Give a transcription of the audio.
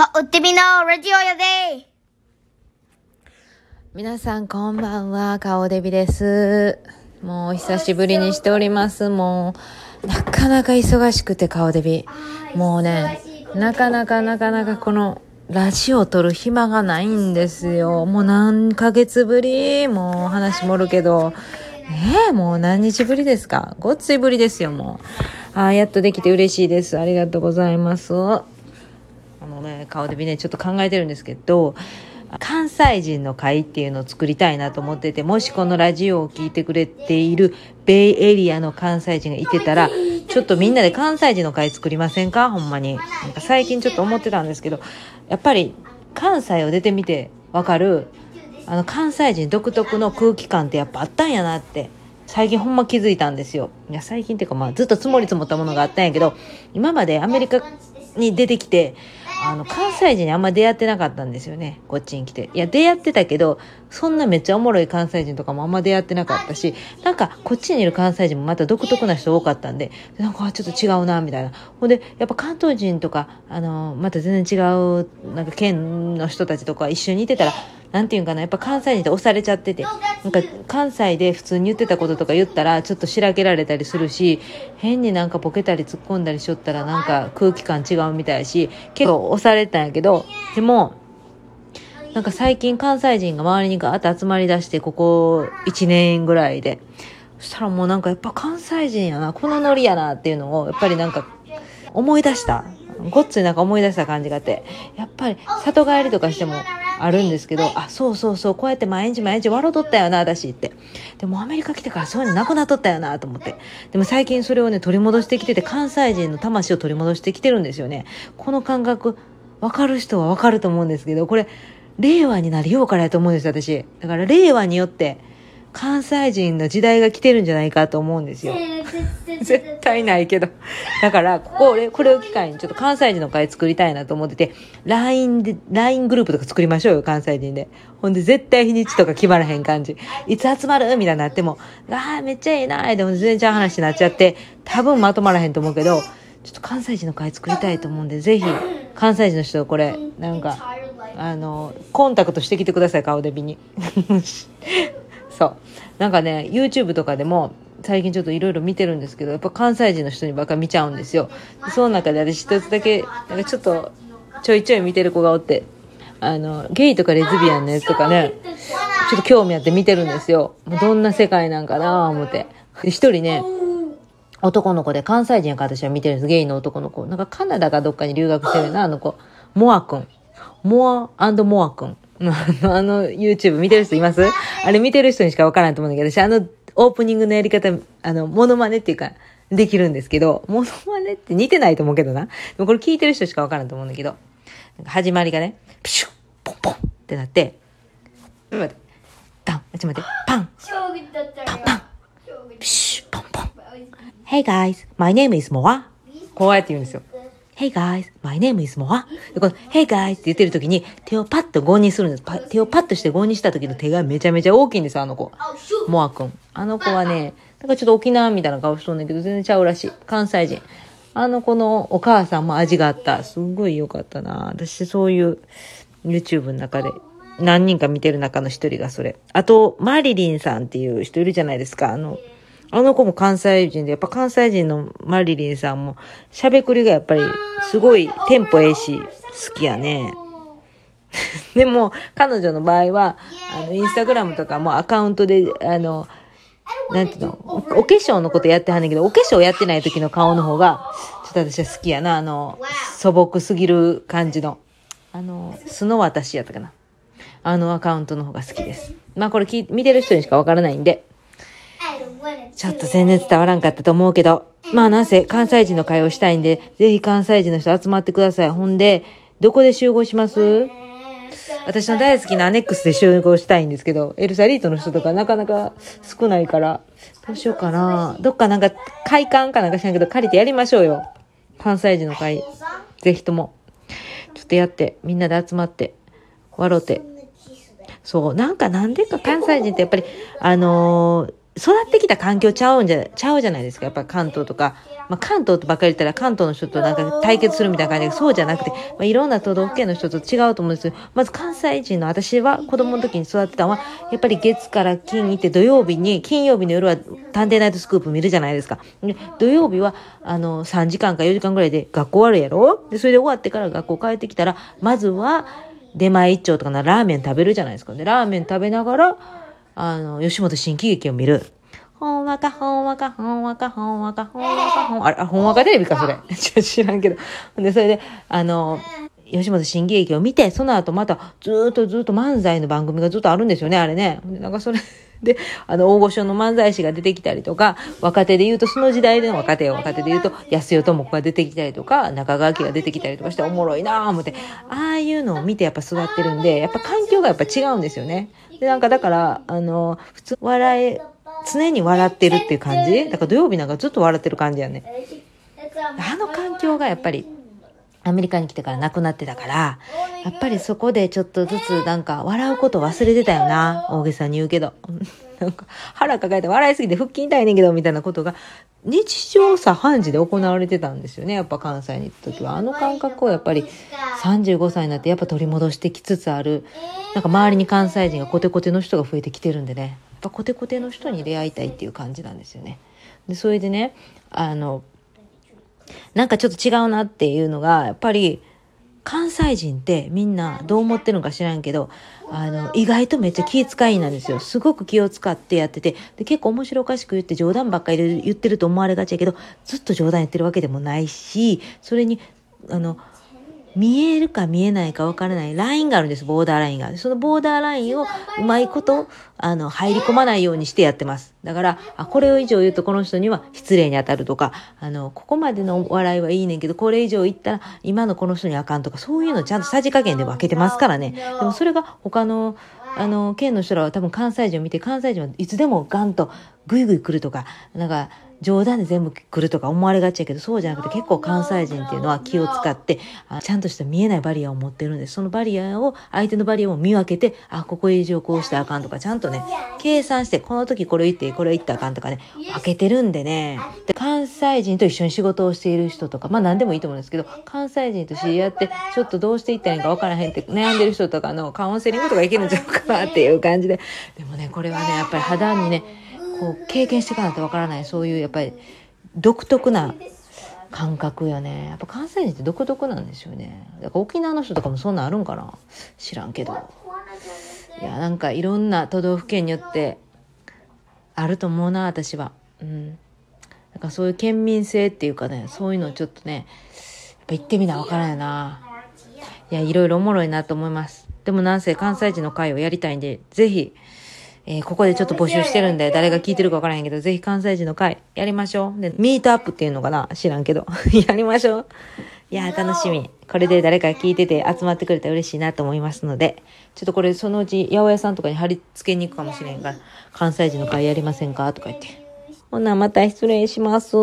かおってみのラジオやで皆さんこんばんは、顔デビです。もう久しぶりにしております。もう、なかなか忙しくて顔デビ。もうね、なかなかなかなかこの、ラジオを撮る暇がないんですよ。もう何ヶ月ぶり？もう話盛るけど。ねえ、もう何日ぶりですか？ごっついぶりですよ、もう。ああ、やっとできて嬉しいです。ありがとうございます。あのね、顔デビね、ちょっと考えてるんですけど、関西人の会っていうのを作りたいなと思ってて、もしこのラジオを聞いてくれているベイエリアの関西人がいてたら、ちょっとみんなで関西人の会作りませんか？ほんまに。なんか最近ちょっと思ってたんですけど、やっぱり関西を出てみてわかる、あの関西人独特の空気感ってやっぱあったんやなって。最近ほんま気づいたんですよ。いや、最近っていうかまあずっと積もり積もったものがあったんやけど、今までアメリカに出てきて、あの、関西人にあんま出会ってなかったんですよね。こっちに来て。いや、出会ってたけど、そんなめっちゃおもろい関西人とかもあんま出会ってなかったし、なんか、こっちにいる関西人もまた独特な人多かったんで、なんか、ちょっと違うな、みたいな。ほんで、やっぱ関東人とか、あの、また全然違う、なんか県の人たちとか一緒にいてたら、なんていうんかな、やっぱ関西人って押されちゃってて、なんか関西で普通に言ってたこととか言ったら、ちょっとしらけられたりするし、変になんかボケたり突っ込んだりしよったらなんか空気感違うみたいし、結構押されてたんやけど、でも、なんか最近関西人が周りにガーッと集まり出して、ここ1年ぐらいで。そしたらもうなんかやっぱ関西人やな、このノリやなっていうのを、やっぱりなんか思い出した。ごっついなんか思い出した感じがあって、やっぱり里帰りとかしてもあるんですけど、あ、そうそうそう、こうやって毎日毎日笑うとったよな、私って。でもアメリカ来てからそういうのなくなっとったよな、と思って。でも最近それをね、取り戻してきてて、関西人の魂を取り戻してきてるんですよね。この感覚、わかる人はわかると思うんですけど、これ、令和になりようからやと思うんですよ、私。だから令和によって、関西人の時代が来てるんじゃないかと思うんですよ。絶対ないけど。だから、ここ、俺これを機会にちょっと関西人の会作りたいなと思ってて、LINE で、LINE グループとか作りましょうよ、関西人で。ほんで、絶対日にちとか決まらへん感じ。いつ集まるみたいになっても、ああ、めっちゃいいなーでも全然ちゃう話になっちゃって、多分まとまらへんと思うけど、ちょっと関西人の会作りたいと思うんで、ぜひ、関西人の人、これ、なんか、あの、コンタクトしてきてください、顔デビに。そう。なんかね、YouTube とかでも、最近ちょっといろいろ見てるんですけど、やっぱ関西人の人にばっか見ちゃうんですよ。でその中で私一つだけ、なんかちょっと、ちょいちょい見てる子がおって、あの、ゲイとかレズビアンのやつとかね、ちょっと興味あって見てるんですよ。もうどんな世界なんかな思って。で、一人ね、男の子で関西人やから私は見てるんです。ゲイの男の子。なんかカナダかどっかに留学してるな、あの子。モアくん。モアモアくん。あの、あの YouTube 見てる人います？あれ見てる人にしかわからないと思うんだけど、私あのオープニングのやり方、あの、モノマネっていうか、できるんですけど、モノマネって似てないと思うけどな。でもこれ聞いてる人しかわからんと思うんだけど、なんか始まりがね、ピシュッ、ポンポンってなって、ちょっと待って、パン、ちょっと待って、パン、パンパン、ピシュッ、ポンポン。Hey guys, my name is Moa. こうやって言うんですよ。Hey guys, my name is Moa. で、この Hey guys って言ってる時に手をパッと5にするんです。手をパッとして5にした時の手がめちゃめちゃ大きいんです、あの子。モアくん。あの子はね、なんかちょっと沖縄みたいな顔しとんねんけど、全然ちゃうらしい。関西人。あの子のお母さんも味があった。すんごい良かったな。私そういう YouTube の中で何人か見てる中の一人がそれ。あと、マリリンさんっていう人いるじゃないですか。あの、あの子も関西人で、やっぱ関西人のマリリンさんも、喋くりがやっぱり、すごいテンポええし、好きやね。でも、彼女の場合は、あの、インスタグラムとかもアカウントで、あの、なんていうの、おお化粧のことやってはんねんけど、お化粧やってない時の顔の方が、ちょっと私は好きやな。あの、素朴すぎる感じの。あの、素の私やったかな。あのアカウントの方が好きです。まあこれ聞い見てる人にしかわからないんで、ちょっと全然伝わらんかったと思うけど、まあなんせ関西人の会をしたいんで、ぜひ関西人の人集まってください。ほんで、どこで集合します？私の大好きなアネックスで集合したいんですけど、エルサリートの人とかなかなか少ないから、どうしようかな。どっかなんか会館かなんかしないけど借りてやりましょうよ。関西人の会。ぜひとも。ちょっとやって、みんなで集まって、笑うて。そう、なんかなんでか関西人ってやっぱり、あのー育ってきた環境ちゃうんじゃ、ちゃうじゃないですか。やっぱ関東とか、まあ、関東とばっかり言ったら関東の人となんか対決するみたいな感じで、そうじゃなくて、まあ、いろんな都道府県の人と違うと思うんですよ。まず関西人の私は子供の時に育ってたのは、やっぱり月から金にって土曜日に、金曜日の夜は探偵ナイトスクープ見るじゃないですか。で土曜日は、あの、3時間か4時間ぐらいで学校終わるやろ？で、それで終わってから学校帰ってきたら、まずは、出前一丁とかなラーメン食べるじゃないですか。で、ラーメン食べながら、あの、吉本新喜劇を見る。ほんわか、ほんわか、ほんわか、ほんわか、ほんわか、ほん、あれ、あほんわかテレビか、それ。ちょ知らんけど。で、それで、あの、吉本新喜劇を見て、その後またずっとずっと漫才の番組がずっとあるんですよね、あれね。なんかそれで、あの、大御所の漫才師が出てきたりとか、若手で言うと、その時代での若手を若手で言うと、安代智子が出てきたりとか、中川家が出てきたりとかしておもろいなぁ思って、ああいうのを見てやっぱ育ってるんで、やっぱ環境がやっぱ違うんですよね。で、なんかだから、あの、普通、笑え、常に笑ってるっていう感じだから土曜日なんかずっと笑ってる感じやね。あの環境がやっぱり、アメリカに来てからなくなってたから、やっぱりそこでちょっとずつなんか笑うこと忘れてたよな。大げさに言うけど。なんか腹抱えて笑いすぎて腹筋痛いねんけどみたいなことが日常茶飯事で行われてたんですよね。やっぱ関西に行った時は。あの感覚をやっぱり35歳になってやっぱ取り戻してきつつある。なんか周りに関西人がコテコテの人が増えてきてるんでね。やっぱコテコテの人に出会いたいっていう感じなんですよね。で、それでね、あの、なんかちょっと違うなっていうのが、やっぱり、関西人ってみんなどう思ってるのか知らんけど、あの、意外とめっちゃ気遣いなんですよ。すごく気を使ってやってて、で、結構面白おかしく言って冗談ばっかりで言ってると思われがちやけど、ずっと冗談言ってるわけでもないし、それに、あの、見えるか見えないかわからないラインがあるんです、ボーダーラインが。そのボーダーラインをうまいこと、あの、入り込まないようにしてやってます。だから、あ、これを以上言うとこの人には失礼に当たるとか、あの、ここまでの笑いはいいねんけど、これ以上言ったら今のこの人にあかんとか、そういうのちゃんとさじ加減で分けてますからね。でもそれが他の、あの、県の人らは多分関西人を見て、関西人はいつでもガンとグイグイ来るとか、なんか、冗談で全部来るとか思われがちやけど、そうじゃなくて結構関西人っていうのは気を使って、あちゃんとした見えないバリアを持ってるんです。そのバリアを、相手のバリアを見分けて、あ、ここ以上こうしてあかんとか、ちゃんとね、計算して、この時これ言って、これ言ったらあかんとかね、分けてるんでね。で、関西人と一緒に仕事をしている人とか、まあ何でもいいと思うんですけど、関西人と知り合って、ちょっとどうしていったらいいか分からへんって悩んでる人とかのカウンセリングとかいけるんちゃうかなっていう感じで。でもね、これはね、やっぱり肌にね、こう経験していかないとわからないそういうやっぱり独特な感覚よね。やっぱ関西人って独特なんですよね。だから沖縄の人とかもそんなんあるんかな。知らんけど。いやなんかいろんな都道府県によってあると思うな私は。うん。だからそういう県民性っていうかねそういうのちょっとねやっぱ行ってみなわからんよな。いやいろいろおもろいなと思います。でもなんせ関西人の会をやりたいんでぜひえーここでちょっと募集してるんで、誰が聞いてるかわからへんけど、ぜひ関西人の会やりましょう。で、ミートアップっていうのかな知らんけど。やりましょう。いやー、楽しみ。これで誰か聞いてて集まってくれたら嬉しいなと思いますので、ちょっとこれそのうち八百屋さんとかに貼り付けに行くかもしれんが、関西人の会やりませんか？とか言って。ほな、また失礼します。